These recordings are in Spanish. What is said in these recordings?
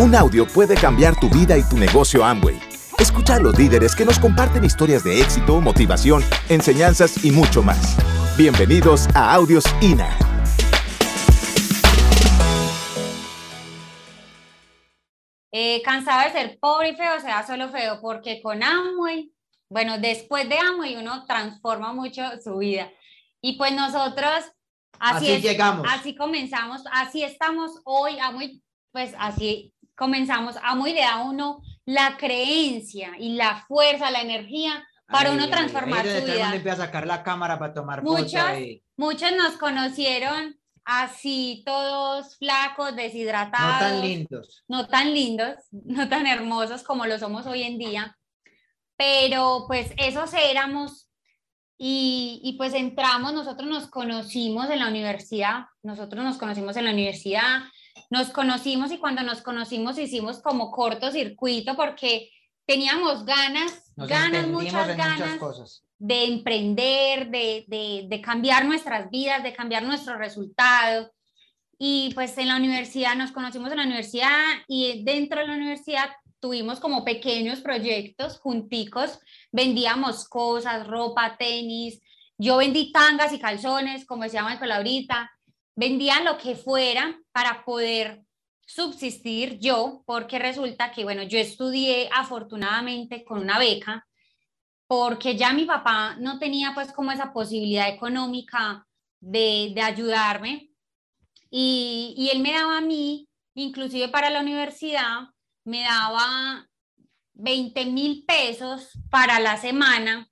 Un audio puede cambiar tu vida y tu negocio Amway. Escucha a los líderes que nos comparten historias de éxito, motivación, enseñanzas y mucho más. Bienvenidos a Audios INA. Eh, cansado de ser pobre y feo, sea solo feo, porque con Amway, bueno, después de Amway uno transforma mucho su vida. Y pues nosotros así, Así llegamos. Así comenzamos, así estamos hoy, Amway, pues así comenzamos. Amway le da a uno la creencia y la fuerza, la energía para uno transformar ay, su vida. empieza a sacar la cámara para tomar y- muchos nos conocieron así, todos flacos, deshidratados. No tan lindos. no tan lindos, no tan hermosos como lo somos hoy en día, pero pues esos éramos y, y pues entramos, nosotros nos conocimos en la universidad, nosotros nos conocimos en la universidad, nos conocimos y cuando nos conocimos hicimos como cortocircuito porque teníamos ganas, Nos ganas, muchas ganas muchas cosas. de emprender, de, de, de cambiar nuestras vidas, de cambiar nuestros resultados. Y pues en la universidad nos conocimos en la universidad y dentro de la universidad tuvimos como pequeños proyectos junticos, vendíamos cosas, ropa, tenis, yo vendí tangas y calzones, como decía Michael ahorita, vendía lo que fuera para poder subsistir yo, porque resulta que, bueno, yo estudié afortunadamente con una beca, porque ya mi papá no tenía pues como esa posibilidad económica de, de ayudarme. Y, y él me daba a mí, inclusive para la universidad, me daba 20 mil pesos para la semana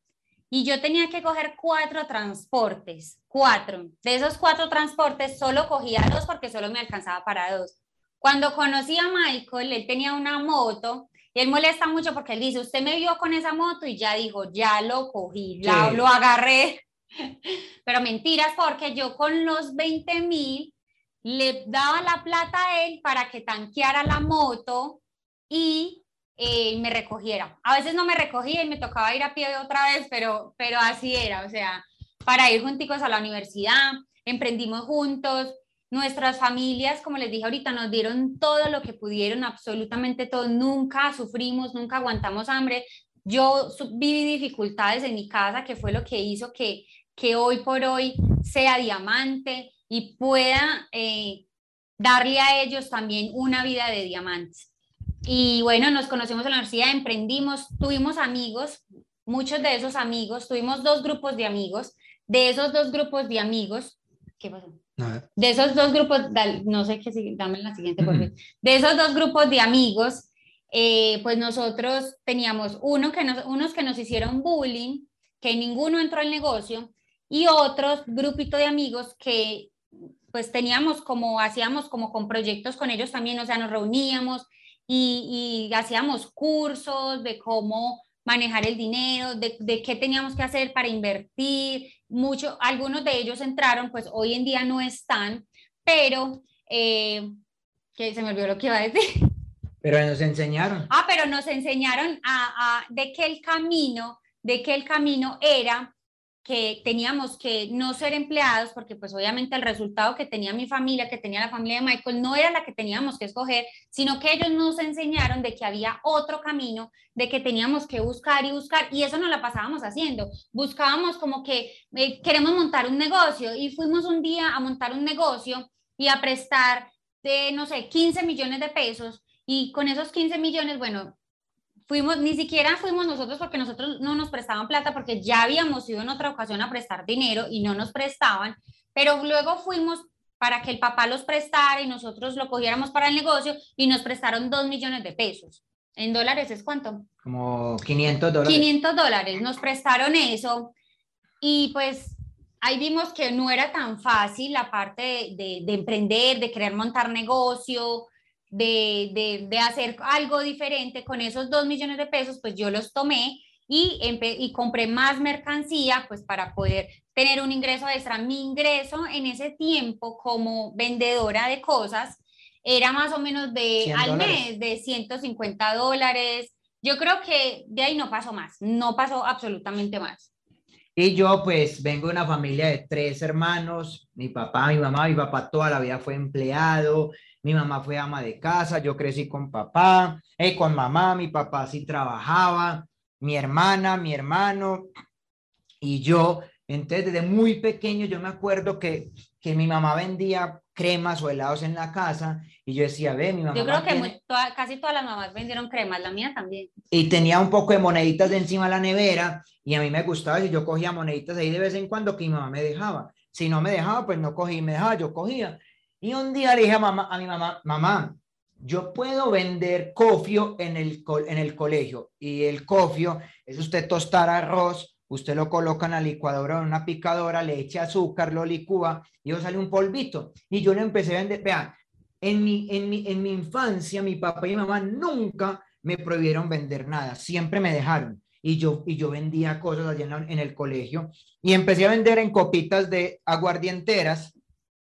y yo tenía que coger cuatro transportes, cuatro. De esos cuatro transportes solo cogía dos porque solo me alcanzaba para dos. Cuando conocí a Michael, él tenía una moto y él molesta mucho porque él dice, usted me vio con esa moto y ya dijo, ya lo cogí, la- lo agarré. Pero mentiras porque yo con los 20 mil le daba la plata a él para que tanqueara la moto y eh, me recogiera. A veces no me recogía y me tocaba ir a pie otra vez, pero, pero así era, o sea, para ir junticos a la universidad, emprendimos juntos, nuestras familias, como les dije ahorita, nos dieron todo lo que pudieron, absolutamente todo, nunca sufrimos, nunca aguantamos hambre. Yo viví dificultades en mi casa, que fue lo que hizo que, que hoy por hoy sea diamante y pueda eh, darle a ellos también una vida de diamantes. Y bueno, nos conocimos en la universidad, emprendimos, tuvimos amigos, muchos de esos amigos, tuvimos dos grupos de amigos, de esos dos grupos de amigos, ¿qué pasó? De esos dos grupos, no sé qué, dame la siguiente, por favor. De esos dos grupos de amigos, eh, pues nosotros teníamos uno que nos, unos que nos hicieron bullying, que ninguno entró al negocio, y otros grupito de amigos que pues teníamos como, hacíamos como con proyectos con ellos también, o sea, nos reuníamos y, y hacíamos cursos de cómo manejar el dinero, de, de qué teníamos que hacer para invertir. Mucho, algunos de ellos entraron, pues hoy en día no están, pero eh, que se me olvidó lo que iba a decir. Pero nos enseñaron. Ah, pero nos enseñaron a, a- de que el camino, de que el camino era que teníamos que no ser empleados, porque pues obviamente el resultado que tenía mi familia, que tenía la familia de Michael, no era la que teníamos que escoger, sino que ellos nos enseñaron de que había otro camino, de que teníamos que buscar y buscar, y eso no la pasábamos haciendo. Buscábamos como que eh, queremos montar un negocio y fuimos un día a montar un negocio y a prestar de, no sé, 15 millones de pesos y con esos 15 millones, bueno, fuimos, ni siquiera fuimos nosotros porque nosotros no nos prestaban plata porque ya habíamos ido en otra ocasión a prestar dinero y no nos prestaban, pero luego fuimos para que el papá los prestara y nosotros lo cogiéramos para el negocio y nos prestaron 2 millones de pesos. ¿En dólares es cuánto? Como 500 dólares. 500 dólares, nos prestaron eso y pues ahí vimos que no era tan fácil la parte de, de- de emprender, de querer montar negocio, de, de- de hacer algo diferente con esos 2 millones de pesos, pues yo los tomé y, y compré más mercancía pues para poder tener un ingreso extra. Mi ingreso en ese tiempo como vendedora de cosas era más o menos de 100 al dólares. mes de 150 dólares. Yo creo que de ahí no pasó más, no pasó absolutamente más. Y yo pues vengo de una familia de tres hermanos, mi papá, mi mamá, mi papá toda la vida fue empleado, mi mamá fue ama de casa, yo crecí con papá, eh, con mamá, mi papá sí trabajaba, mi hermana, mi hermano y yo. Entonces desde muy pequeño yo me acuerdo que, que mi mamá vendía cremas o helados en la casa y yo decía, ve, mi mamá. Yo creo que casi todas las mamás vendieron cremas, la mía también. Y tenía un poco de moneditas de encima de la nevera y a mí me gustaba si yo cogía moneditas ahí de vez en cuando que mi mamá me dejaba. Si no me dejaba, pues no cogía, me dejaba, yo cogía. Y un día le dije a, mamá, a mi mamá, mamá, yo puedo vender cofio en el, en el colegio. Y el cofio es usted tostar arroz, usted lo coloca en la licuadora, en una picadora, le echa azúcar, lo licúa y eso sale un polvito. Y yo le empecé a vender, vean, en mi, en, mi, en mi infancia, mi papá y mi mamá nunca me prohibieron vender nada, siempre me dejaron. Y yo, y yo vendía cosas allá en el colegio y empecé a vender en copitas de aguardienteras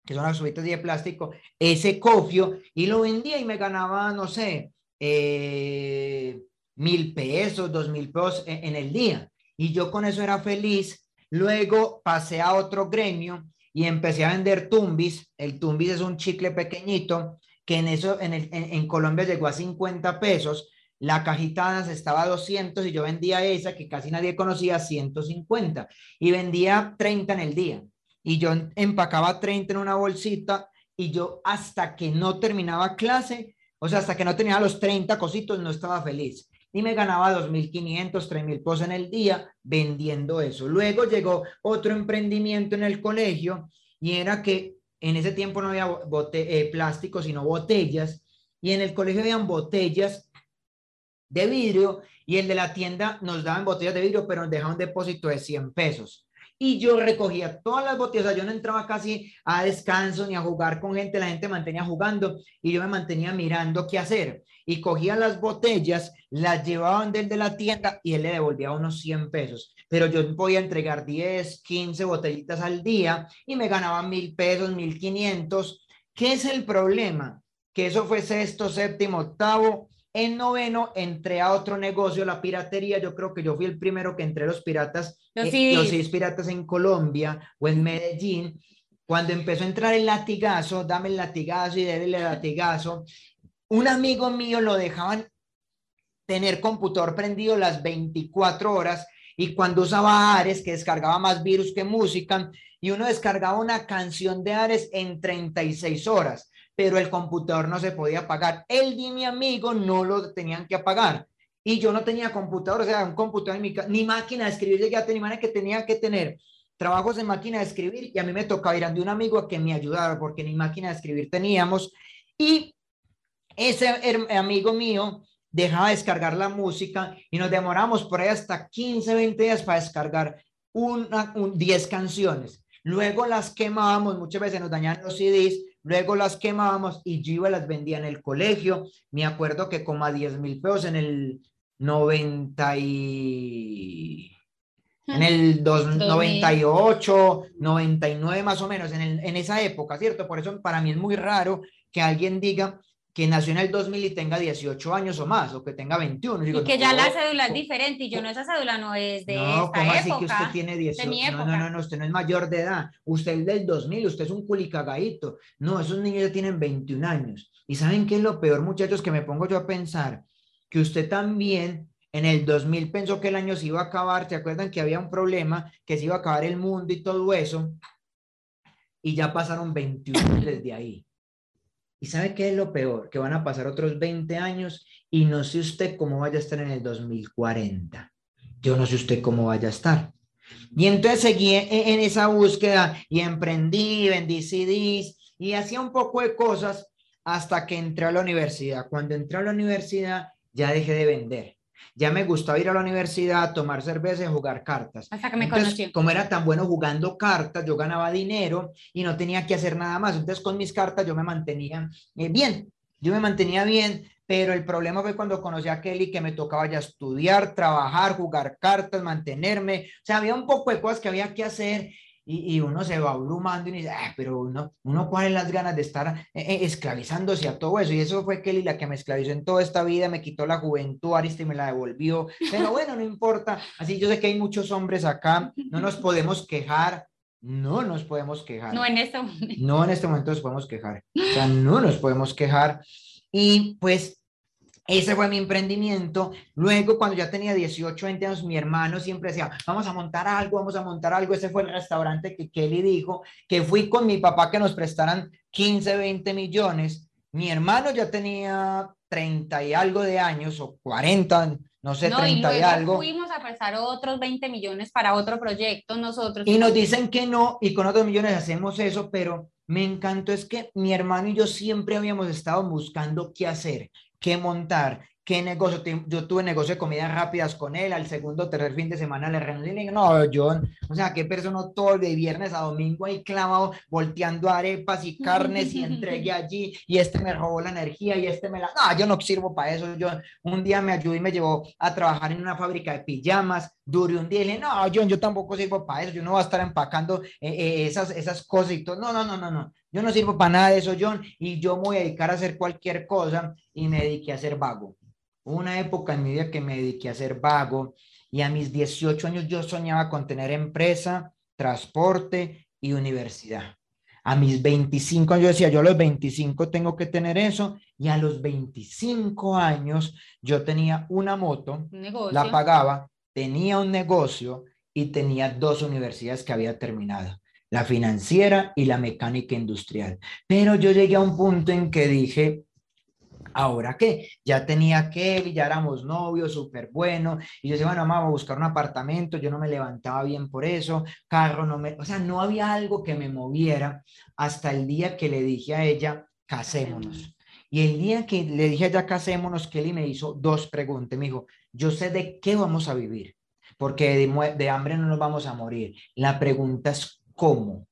que son las subitas de plástico, ese cofio y lo vendía y me ganaba, no sé, eh, mil pesos, dos mil pesos en, el día. Y yo con eso era feliz. Luego pasé a otro gremio y empecé a vender tumbis. El tumbis es un chicle pequeñito que en eso en, el, en, Colombia llegó a 50 pesos. La cajita estaba a 200 y yo vendía esa que casi nadie conocía, 150 y vendía 30 en el día y yo empacaba 30 en una bolsita y yo hasta que no terminaba clase, o sea, hasta que no tenía los 30 cositos, no estaba feliz. Y me ganaba 2.500, 3.000 pesos en el día vendiendo eso. Luego llegó otro emprendimiento en el colegio y era que en ese tiempo no había bote, eh, plástico, sino botellas. Y en el colegio habían botellas de vidrio y el de la tienda nos daban botellas de vidrio, pero nos dejaba un depósito de 100 pesos y yo recogía todas las botellas, yo no entraba casi a descanso ni a jugar con gente, la gente mantenía jugando y yo me mantenía mirando qué hacer. Y cogía las botellas, las llevaban desde la tienda y él le devolvía unos 100 pesos. Pero yo podía entregar 10, 15 botellitas al día y me ganaba mil pesos, mil quinientos. ¿Qué es el problema? Que eso fue sexto, séptimo, octavo en noveno entré a otro negocio, la piratería. Yo creo que yo fui el primero que entré a los piratas, los, eh, seis piratas en Colombia o en Medellín. Cuando empezó a entrar el latigazo, dame el latigazo y déle el latigazo, un amigo mío lo dejaban tener computador prendido las 24 horas y cuando usaba Ares, que descargaba más virus que música, y uno descargaba una canción de Ares en 36 horas pero el computador no se podía apagar. Él y mi amigo no lo tenían que apagar. Y yo no tenía computador, o sea, un computador en mi ni máquina de escribir, llegué a tener que tenía que tener trabajos en máquina de escribir y a mí me tocaba ir a un amigo a que me ayudara porque ni máquina de escribir teníamos. Y ese amigo mío dejaba descargar la música y nos demoramos por ahí hasta 15, 20 días para descargar una, 10 canciones. Luego las quemábamos, muchas veces nos dañaban los CDs, luego las quemábamos y yo iba las vendía en el colegio. Me acuerdo que como a 10 mil pesos en el 90 y... En el 98, 99 más o menos, en, en esa época, ¿cierto? Por eso para mí es muy raro que alguien diga que nació en el 2000 y tenga 18 años o más, o que tenga 21. y que ya la cédula es diferente, y yo no, esa cédula no es de no, esta ¿cómo así que usted tiene 18? No, no, no, usted no es mayor de edad, usted es del 2000, usted es un culicagadito. No, esos niños ya tienen 21 años. ¿Y saben qué es lo peor, muchachos, que me pongo yo a pensar? Que usted también en el 2000 pensó que el año se iba a acabar, ¿se acuerdan que había un problema, que se iba a acabar el mundo y todo eso? Y ya pasaron 21 desde ahí. ¿Y sabe qué es lo peor? Que van a pasar otros 20 años y no sé usted cómo vaya a estar en el 2040. Yo no sé usted cómo vaya a estar. Y entonces seguí en, esa búsqueda y emprendí, vendí CDs y hacía un poco de cosas hasta que entré a la universidad. Cuando entré a la universidad ya dejé de vender ya me gustaba ir a la universidad, tomar cerveza y jugar cartas. Hasta que me Entonces, Como era tan bueno jugando cartas, yo ganaba dinero y no tenía que hacer nada más. Entonces, con mis cartas yo me mantenía eh, bien. Yo me mantenía bien, pero el problema fue cuando conocí a Kelly que me tocaba ya estudiar, trabajar, jugar cartas, mantenerme. O sea, había un poco de cosas que había que hacer y, y uno se va abrumando y dice, ah, pero uno, uno es las ganas de estar eh, eh, esclavizándose a todo eso. Y eso fue Kelly la que me esclavizó en toda esta vida, me quitó la juventud, Ariste me la devolvió. Pero bueno, no importa. Así yo sé que hay muchos hombres acá, no nos podemos quejar. No nos podemos quejar. No en este momento. No en este momento nos podemos quejar. O sea, no nos podemos quejar. Y pues ese fue mi emprendimiento. Luego, cuando ya tenía 18, 20 años, mi hermano siempre decía, vamos a montar algo, vamos a montar algo. Ese fue el restaurante que Kelly dijo, que fui con mi papá que nos prestaran 15, 20 millones. Mi hermano ya tenía 30 y algo de años, o 40, no sé, No, 30 y y, luego algo. fuimos a prestar otros 20 millones para otro proyecto nosotros. Y nos dicen que no, y con otros millones hacemos eso, pero me encantó es que mi hermano y yo siempre habíamos estado buscando qué hacer, qué montar, qué negocio. Yo tuve negocio de comidas rápidas con él, al segundo o tercer fin de semana le renuncié le dije, no, John, o sea, qué persona todo de viernes a domingo ahí clavado, volteando arepas y carnes y entregué allí, y este me robó la energía y este me la... No, yo no sirvo para eso, yo un día me ayudó y me llevó a trabajar en una fábrica de pijamas, duré un día y le dije, no, John, yo tampoco sirvo para eso, yo no voy a estar empacando eh, eh, esas, esas cosas y todo, no, no, no, no, no, yo no sirvo para nada de eso, John, y yo me voy a dedicar a hacer cualquier cosa y me dediqué a ser vago. Una época en mi vida que me dediqué a ser vago y a mis 18 años yo soñaba con tener empresa, transporte y universidad. A mis 25 años yo decía, yo a los 25 tengo que tener eso y a los 25 años yo tenía una moto, Un la pagaba, tenía un negocio y tenía dos universidades que había terminado, la financiera y la mecánica industrial. Pero yo llegué a un punto en que dije, ¿ahora qué? Ya tenía que, ya éramos novios, súper bueno. Y yo decía, bueno, vamos a buscar un apartamento. Yo no me levantaba bien por eso, carro no me, o sea, no había algo que me moviera hasta el día que le dije a ella, casémonos. Y el día que le dije a ella, casémonos, Kelly me hizo dos preguntas. Me dijo, yo sé de qué vamos a vivir, porque de, de hambre no nos vamos a morir. La pregunta es, ¿cómo?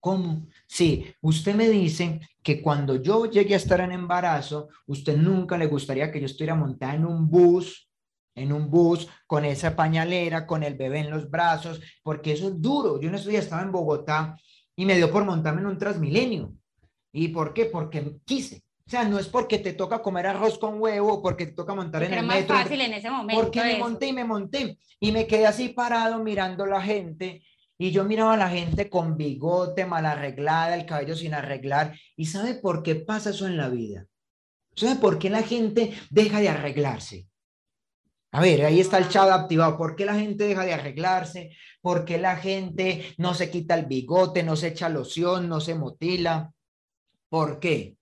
¿Cómo? Sí, usted me dice que cuando yo llegue a estar en embarazo, usted nunca le gustaría que yo estuviera montada en un bus, en un bus con esa pañalera, con el bebé en los brazos, porque eso es duro. Yo no estoy, estaba en Bogotá y me dio por montarme en un Transmilenio. ¿Y por qué? Porque quise. O sea, no es porque te toca comer arroz con huevo, porque te toca montar en era el más metro. fácil en ese momento. Porque me eso. monté y me monté. Y me quedé así parado mirando la gente. Y yo miraba a la gente con bigote, mal arreglada, el cabello sin arreglar. ¿Y sabe por qué pasa eso en la vida? ¿Sabe por qué la gente deja de arreglarse? A ver, ahí está el chat activado. ¿Por qué la gente deja de arreglarse? ¿Por qué la gente no se quita el bigote, no se echa loción, no se motila? ¿Por qué?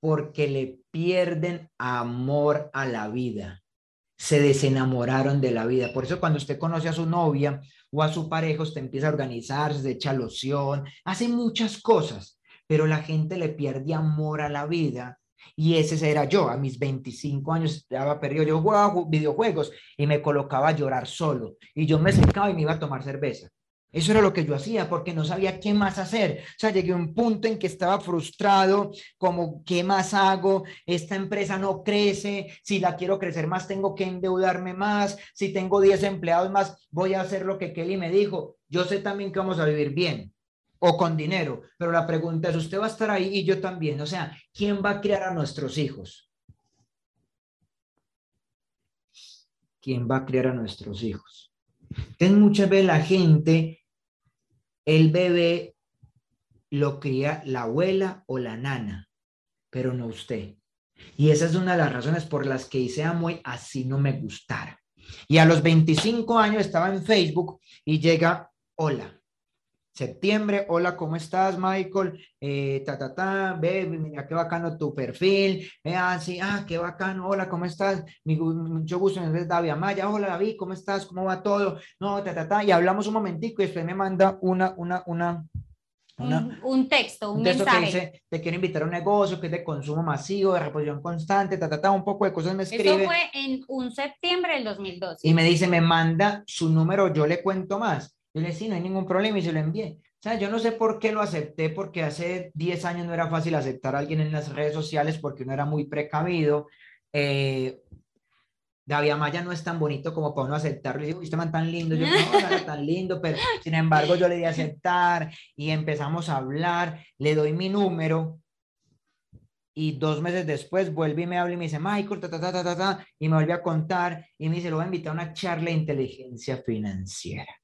Porque le pierden amor a la vida. Se desenamoraron de la vida. Por eso cuando usted conoce a su novia o a su pareja, usted empieza a organizarse, se echa loción, hace muchas cosas, pero la gente le pierde amor a la vida. Y ese era yo, a mis 25 años estaba perdido, yo jugaba ju- videojuegos y me colocaba a llorar solo. Y yo me secaba y me iba a tomar cerveza. Eso era lo que yo hacía porque no sabía qué más hacer. O sea, llegué a un punto en que estaba frustrado, como, ¿qué más hago? Esta empresa no crece, si la quiero crecer más, tengo que endeudarme más, si tengo 10 empleados más, voy a hacer lo que Kelly me dijo. Yo sé también que vamos a vivir bien o con dinero, pero la pregunta es, ¿usted va a estar ahí y yo también? O sea, ¿quién va a criar a nuestros hijos? ¿Quién va a criar a nuestros hijos? Entonces, muchas veces la gente el bebé lo cría la abuela o la nana, pero no usted. Y esa es una de las razones por las que hice Amway así no me gustara. Y a los 25 años estaba en Facebook y llega, hola, septiembre, hola, ¿cómo estás, Michael? Eh, ta, ta, ta, ve, mira qué bacano tu perfil, eh, ah, sí, ah, qué bacano, hola, ¿cómo estás? Mi mucho gusto, mi nombre es David Amaya, hola, David, ¿cómo estás? ¿Cómo va todo? No, ta, ta, ta, y hablamos un momentico y después me manda una, una, una, una, Un, un texto, un un texto que mensaje. dice, te quiero invitar a un negocio que es de consumo masivo, de reposición constante, ta, ta, ta, un poco de cosas me Eso escribe fue en un septiembre del 2012. y me dice, me manda su número, yo le cuento más. Yo le dije, sí, no hay ningún problema y se lo envié. O sea, yo no sé por qué lo acepté, porque hace 10 años no era fácil aceptar a alguien en las redes sociales porque uno era muy precavido. Eh, David Amaya no es tan bonito como para uno aceptarlo. Y digo, usted man tan lindo, yo no, era tan lindo, pero sin embargo yo le di a aceptar y empezamos a hablar, le doy mi número y dos meses después vuelve y me habla y me dice, Michael, ta, ta, ta, ta, ta, ta, y me vuelve a contar y me dice, lo voy a invitar a una charla de inteligencia financiera.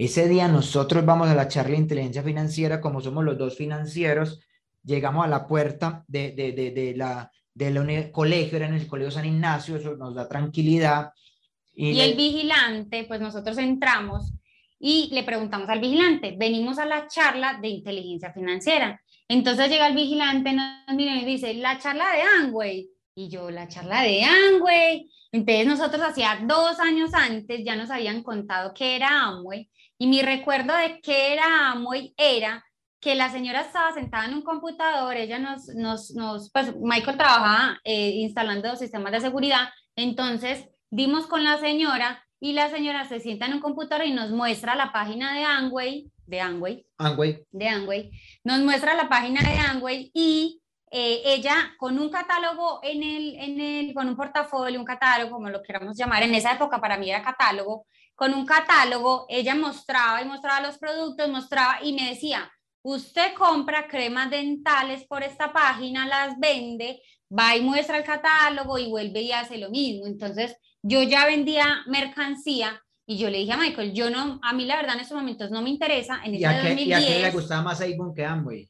Ese día nosotros vamos a la charla de inteligencia financiera, como somos los dos financieros, llegamos a la puerta de, de, de, de la, del colegio, era en el Colegio San Ignacio, eso nos da tranquilidad. Y, y el vigilante, pues nosotros entramos y le preguntamos al vigilante, venimos a la charla de inteligencia financiera. Entonces llega el vigilante, nos mira y dice, la charla de Angway. Y yo, la charla de Angway. Entonces nosotros hacía dos años antes ya nos habían contado qué era Amway. Y mi recuerdo de qué era Amway era que la señora estaba sentada en un computador, ella nos, nos, nos pues Michael trabajaba eh, instalando sistemas de seguridad, entonces dimos con la señora y la señora se sienta en un computador y nos muestra la página de Angway, de Angway, Angway. de Angway, nos muestra la página de Angway y eh, ella con un catálogo en el, en el, con un portafolio, un catálogo, como lo queramos llamar, en esa época para mí era catálogo, con un catálogo, ella mostraba y mostraba los productos, mostraba y me decía, usted compra cremas dentales por esta página, las vende, va y muestra el catálogo y vuelve y hace lo mismo. Entonces, yo ya vendía mercancía y yo le dije a Michael, yo no, a mí la verdad en estos momentos no me interesa. En ¿Y, a qué, ¿Y a quién le gustaba más Avon que Amway?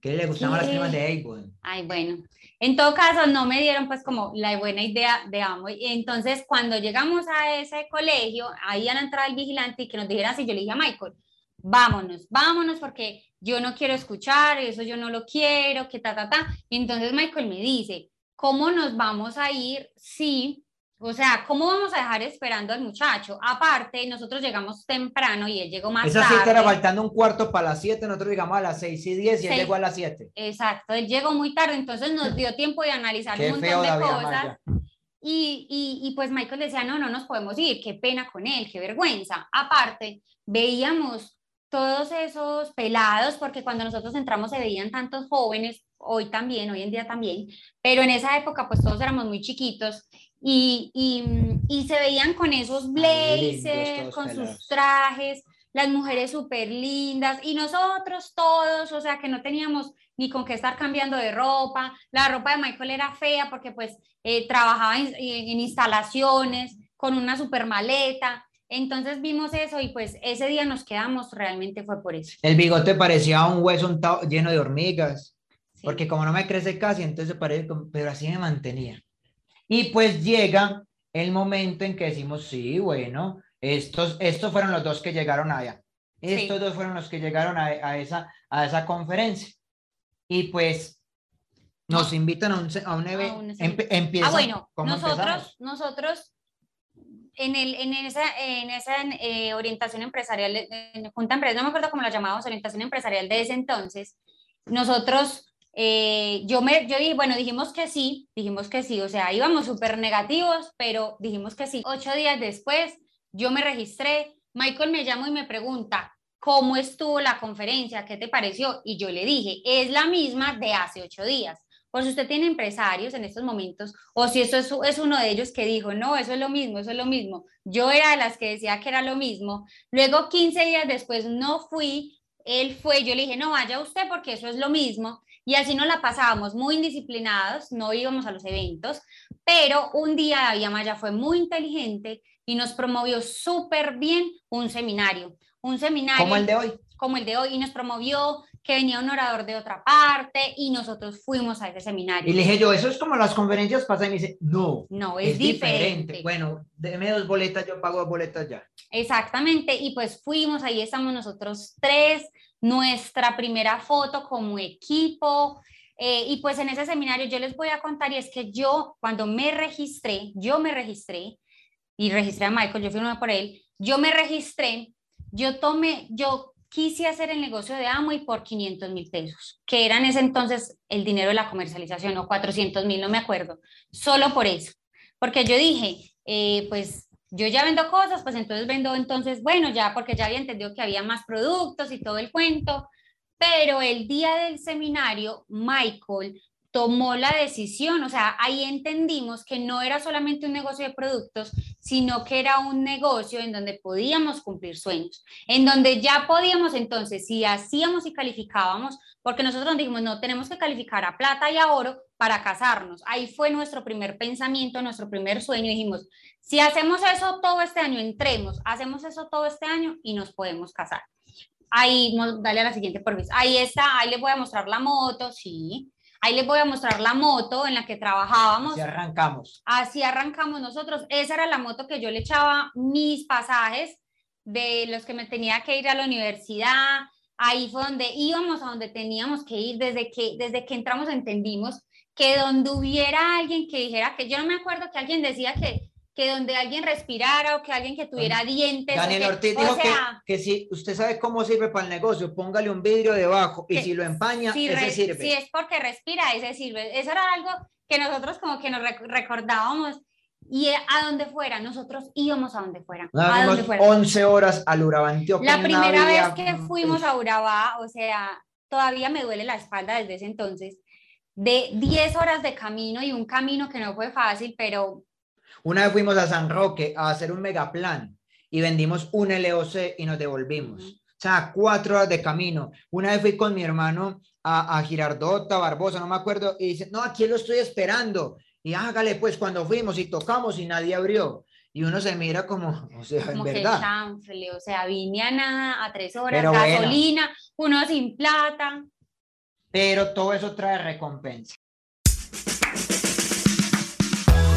¿Qué le gustaban las cremas de Avon? Ay, bueno. En todo caso, no me dieron pues como la buena idea de Amway. Entonces, cuando llegamos a ese colegio, ahí a la entrada el vigilante y que nos dijera así, yo le dije a Michael, vámonos, vámonos porque yo no quiero escuchar, eso yo no lo quiero, que ta, ta, ta. Y entonces Michael me dice, ¿cómo nos vamos a ir si, o sea, cómo vamos a dejar esperando al muchacho? Aparte, nosotros llegamos temprano y él llegó más Esa tarde. siete era faltando un cuarto para las siete, nosotros llegamos a las seis y diez y él llegó a las siete. Exacto, él llegó muy tarde, entonces nos dio tiempo de analizar Qué un feo montón de David cosas. Amaya. Y, y, y pues Michael decía, no, no nos podemos ir, qué pena con él, qué vergüenza. Aparte, veíamos todos esos pelados, porque cuando nosotros entramos se veían tantos jóvenes, hoy también, hoy en día también, pero en esa época pues todos éramos muy chiquitos y, y, y se veían con esos lindos, blazers, con pelados. sus trajes, las mujeres súper lindas y nosotros todos, o sea que no teníamos ni con qué estar cambiando de ropa, la ropa de Michael era fea porque pues eh, trabajaba en, en instalaciones con una super maleta, entonces vimos eso y pues ese día nos quedamos, realmente fue por eso. El bigote parecía un hueso untado- lleno de hormigas, Sí. porque como no me crece casi, entonces parece, pero así me mantenía. Y pues llega el momento en que decimos, sí, bueno, estos, estos fueron los dos que llegaron allá. Estos Sí. dos fueron los que llegaron a, a esa, a esa conferencia. Y pues nos invitan a un, a un evento. un empieza, Ah, bueno, ¿cómo nosotros, empezamos? nosotros en, el, en esa, en esa eh, orientación empresarial, en Junta Empresa, no me acuerdo cómo la llamábamos, orientación empresarial de ese entonces, nosotros, eh, yo, me, yo dije, bueno, dijimos que sí, dijimos que sí, o sea, íbamos súper negativos, pero dijimos que sí. Ocho días después, yo me registré, Michael me llamó y me pregunta, ¿cómo estuvo la conferencia? ¿Qué te pareció? Y yo le dije, es la misma de hace ocho días. Por si usted tiene empresarios en estos momentos, o si eso es, es uno de ellos que dijo, no, eso es lo mismo, eso es lo mismo. Yo era de las que decía que era lo mismo. Luego, 15 días después, no fui, él fue, yo le dije, no, vaya usted porque eso es lo mismo. Y así nos la pasábamos muy indisciplinados, no íbamos a los eventos, pero un día David Amaya fue muy inteligente y nos promovió súper bien un seminario. Un seminario Como el de hoy. como el de hoy y nos promovió que venía un orador de otra parte y nosotros fuimos a ese seminario. Y le dije yo, eso es como las conferencias pasadas. Y me dice, no, no, es, es diferente. diferente. Bueno, deme dos boletas, yo pago dos boletas ya. Exactamente, y pues fuimos, ahí estamos nosotros tres, nuestra primera foto como equipo, eh, y pues en ese seminario yo les voy a contar, y es que yo cuando me registré, yo me registré, y registré a Michael, yo firmé por él, yo me registré, yo tomé, yo quise hacer el negocio de Amway por 500 mil pesos, que era en ese entonces el dinero de la comercialización, o 400 mil, no me acuerdo, solo por eso, porque yo dije, eh, pues yo ya vendo cosas, pues entonces vendo entonces, bueno, ya porque ya había entendido que había más productos y todo el cuento, pero el día del seminario, Michael tomó la decisión, o sea, ahí entendimos que no era solamente un negocio de productos, sino que era un negocio en donde podíamos cumplir sueños, en donde ya podíamos entonces, si hacíamos y calificábamos, porque nosotros dijimos, no, tenemos que calificar a plata y a oro para casarnos. Ahí fue nuestro primer pensamiento, nuestro primer sueño. Dijimos, si hacemos eso todo este año, entremos, hacemos eso todo este año y nos podemos casar. Ahí, dale a la siguiente, por Ahí está, ahí les voy a mostrar la moto, sí. Ahí les voy a mostrar la moto en la que trabajábamos. Así arrancamos. Así arrancamos nosotros. Esa era la moto que yo le echaba mis pasajes de los que me tenía que ir a la universidad. Ahí fue donde íbamos, a donde teníamos que ir. Desde que, desde que entramos entendimos que donde hubiera alguien que dijera que yo no me acuerdo que alguien decía que que donde alguien respirara o que alguien que tuviera dientes. Daniel Ortiz dijo que, que, si usted sabe cómo sirve para el negocio, póngale un vidrio debajo y si lo empaña, ese sirve. Si es porque respira, ese sirve. Eso era algo que nosotros como que nos recordábamos y a donde fuera, nosotros íbamos a donde fuera. a donde fuera. 11 horas al Urabá, La primera vez que fuimos a Urabá, o sea, todavía me duele la espalda desde ese entonces, de 10 horas de camino y un camino que no fue fácil, pero una vez fuimos a San Roque a hacer un megaplan y vendimos un LOC y nos devolvimos. O sea, cuatro horas de camino. Una vez fui con mi hermano a, a Girardota, Barbosa, no me acuerdo, y dice, no, aquí lo estoy esperando. Y hágale, pues, cuando fuimos y tocamos y nadie abrió. Y uno se mira como, o sea, en verdad. Que o sea, vine a nada, a tres horas, gasolina, uno sin plata. Pero todo eso trae recompensa.